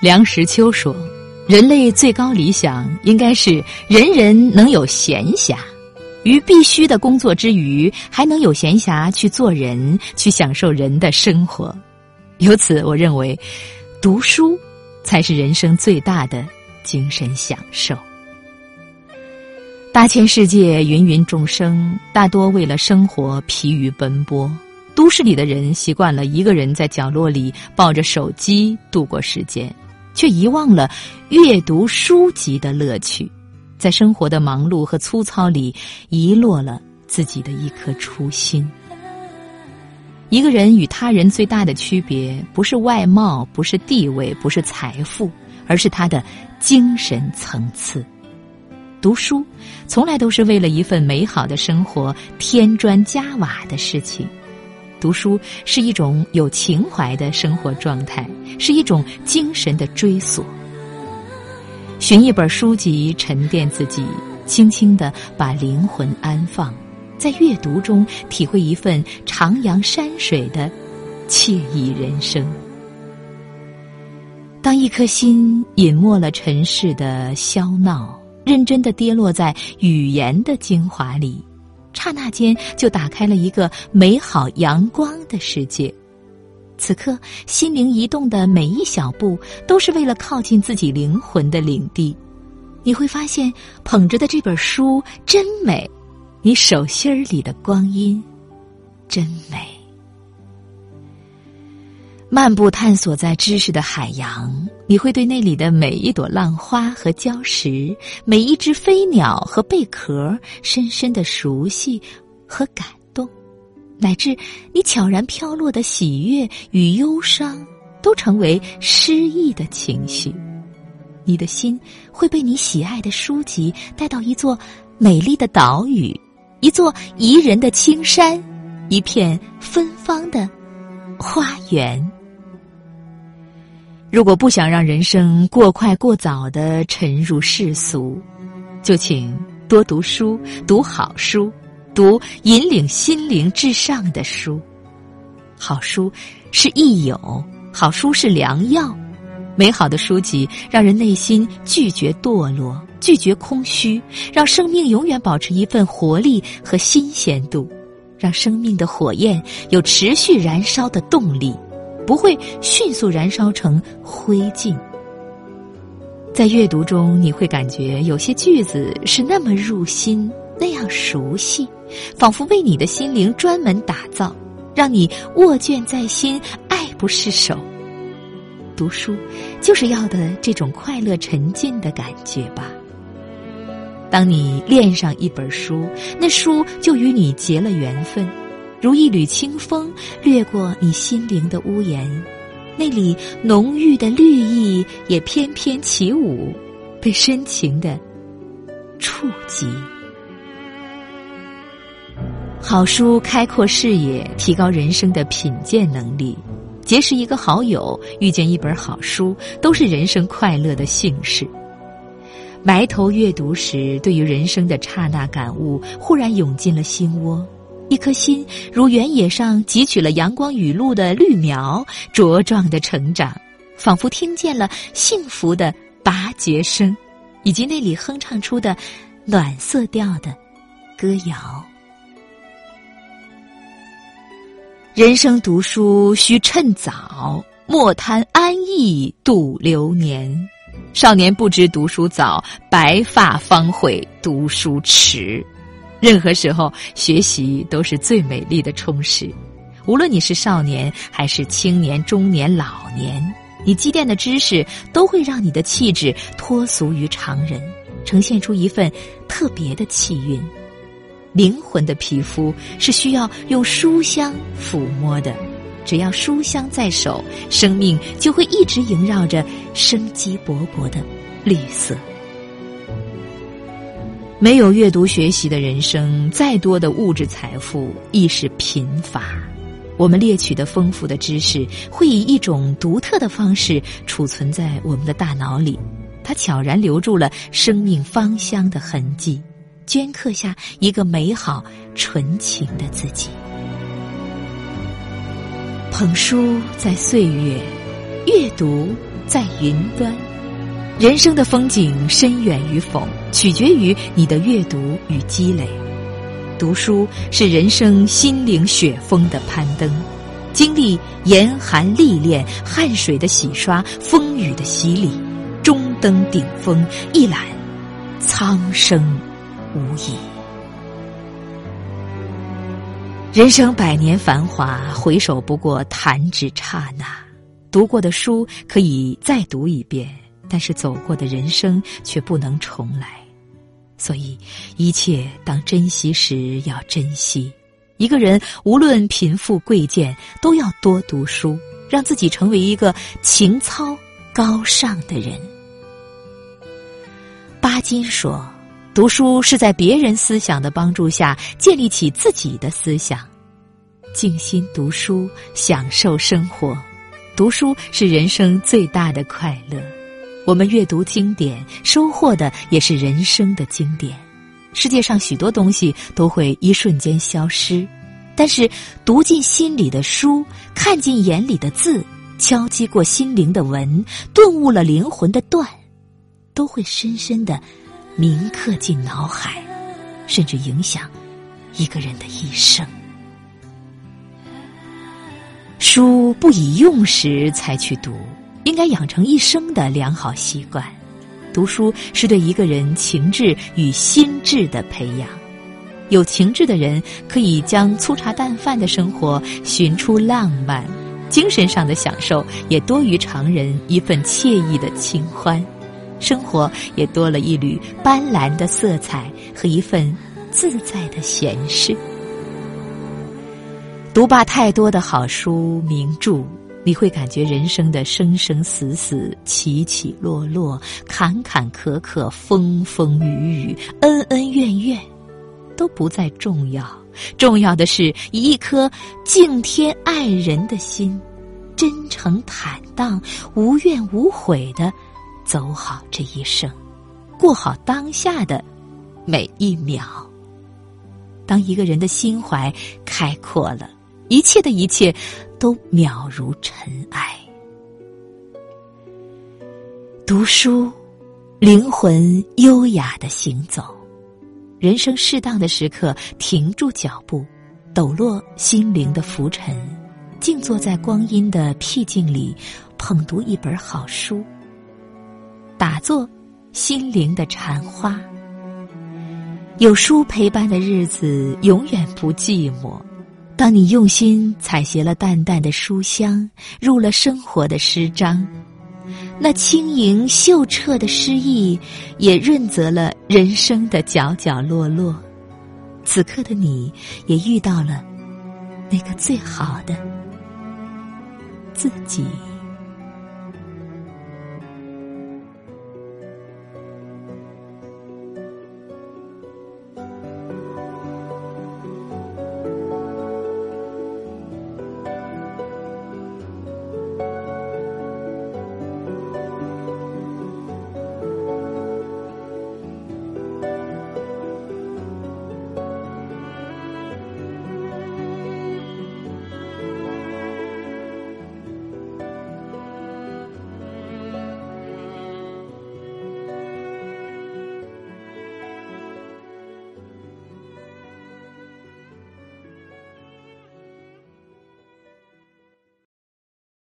梁实秋说：“人类最高理想应该是人人能有闲暇，于必须的工作之余，还能有闲暇去做人，去享受人的生活。由此，我认为，读书才是人生最大的精神享受。大千世界，芸芸众生，大多为了生活疲于奔波。都市里的人习惯了一个人在角落里抱着手机度过时间。”却遗忘了阅读书籍的乐趣，在生活的忙碌和粗糙里遗落了自己的一颗初心。一个人与他人最大的区别，不是外貌，不是地位，不是财富，而是他的精神层次。读书，从来都是为了一份美好的生活添砖加瓦的事情。读书是一种有情怀的生活状态，是一种精神的追索。寻一本书籍，沉淀自己，轻轻的把灵魂安放，在阅读中体会一份徜徉山水的惬意人生。当一颗心隐没了尘世的喧闹，认真的跌落在语言的精华里。刹那间，就打开了一个美好阳光的世界。此刻，心灵移动的每一小步，都是为了靠近自己灵魂的领地。你会发现，捧着的这本书真美，你手心里的光阴真美。漫步探索在知识的海洋，你会对那里的每一朵浪花和礁石，每一只飞鸟和贝壳，深深的熟悉和感动，乃至你悄然飘落的喜悦与忧伤，都成为诗意的情绪。你的心会被你喜爱的书籍带到一座美丽的岛屿，一座宜人的青山，一片芬芳的花园。如果不想让人生过快过早的沉入世俗，就请多读书，读好书，读引领心灵至上的书。好书是益友，好书是良药。美好的书籍让人内心拒绝堕落，拒绝空虚，让生命永远保持一份活力和新鲜度，让生命的火焰有持续燃烧的动力。不会迅速燃烧成灰烬。在阅读中，你会感觉有些句子是那么入心，那样熟悉，仿佛为你的心灵专门打造，让你握卷在心，爱不释手。读书就是要的这种快乐沉浸的感觉吧。当你恋上一本书，那书就与你结了缘分。如一缕清风掠过你心灵的屋檐，那里浓郁的绿意也翩翩起舞，被深情的触及。好书开阔视野，提高人生的品鉴能力。结识一个好友，遇见一本好书，都是人生快乐的幸事。埋头阅读时，对于人生的刹那感悟，忽然涌进了心窝。一颗心如原野上汲取了阳光雨露的绿苗，茁壮的成长，仿佛听见了幸福的拔节声，以及那里哼唱出的暖色调的歌谣。人生读书须趁早，莫贪安逸度流年。少年不知读书早，白发方悔读书迟。任何时候，学习都是最美丽的充实。无论你是少年还是青年、中年、老年，你积淀的知识都会让你的气质脱俗于常人，呈现出一份特别的气韵。灵魂的皮肤是需要用书香抚摸的，只要书香在手，生命就会一直萦绕着生机勃勃的绿色。没有阅读学习的人生，再多的物质财富亦是贫乏。我们猎取的丰富的知识，会以一种独特的方式储存在我们的大脑里，它悄然留住了生命芳香的痕迹，镌刻下一个美好纯情的自己。捧书在岁月，阅读在云端。人生的风景深远与否，取决于你的阅读与积累。读书是人生心灵雪峰的攀登，经历严寒历练、汗水的洗刷、风雨的洗礼，终登顶峰，一览苍生无已。人生百年繁华，回首不过弹指刹那。读过的书可以再读一遍，但是走过的人生却不能重来。所以，一切当珍惜时要珍惜。一个人无论贫富贵贱，都要多读书，让自己成为一个情操高尚的人。巴金说：“读书是在别人思想的帮助下建立起自己的思想，静心读书，享受生活。读书是人生最大的快乐。”我们阅读经典，收获的也是人生的经典。世界上许多东西都会一瞬间消失，但是读进心里的书，看进眼里的字，敲击过心灵的文，顿悟了灵魂的断，都会深深的铭刻进脑海，甚至影响一个人的一生。书不以用时才去读。应该养成一生的良好习惯。读书是对一个人情志与心智的培养。有情志的人可以将粗茶淡饭的生活寻出浪漫，精神上的享受也多于常人一份惬意的清欢，生活也多了一缕斑斓的色彩和一份自在的闲适。读罢太多的好书名著。你会感觉人生的生生死死、起起落落、坎坎坷坷、风风雨雨、恩恩怨怨，都不再重要。重要的是以一颗敬天爱人的心，真诚坦荡、无怨无悔的走好这一生，过好当下的每一秒。当一个人的心怀开阔了，一切的一切。都渺如尘埃。读书，灵魂优雅的行走，人生适当的时刻停住脚步，抖落心灵的浮尘，静坐在光阴的僻静里，捧读一本好书，打坐心灵的禅花。有书陪伴的日子，永远不寂寞。当你用心采撷了淡淡的书香，入了生活的诗章，那轻盈秀澈的诗意，也润泽了人生的角角落落。此刻的你，也遇到了那个最好的自己。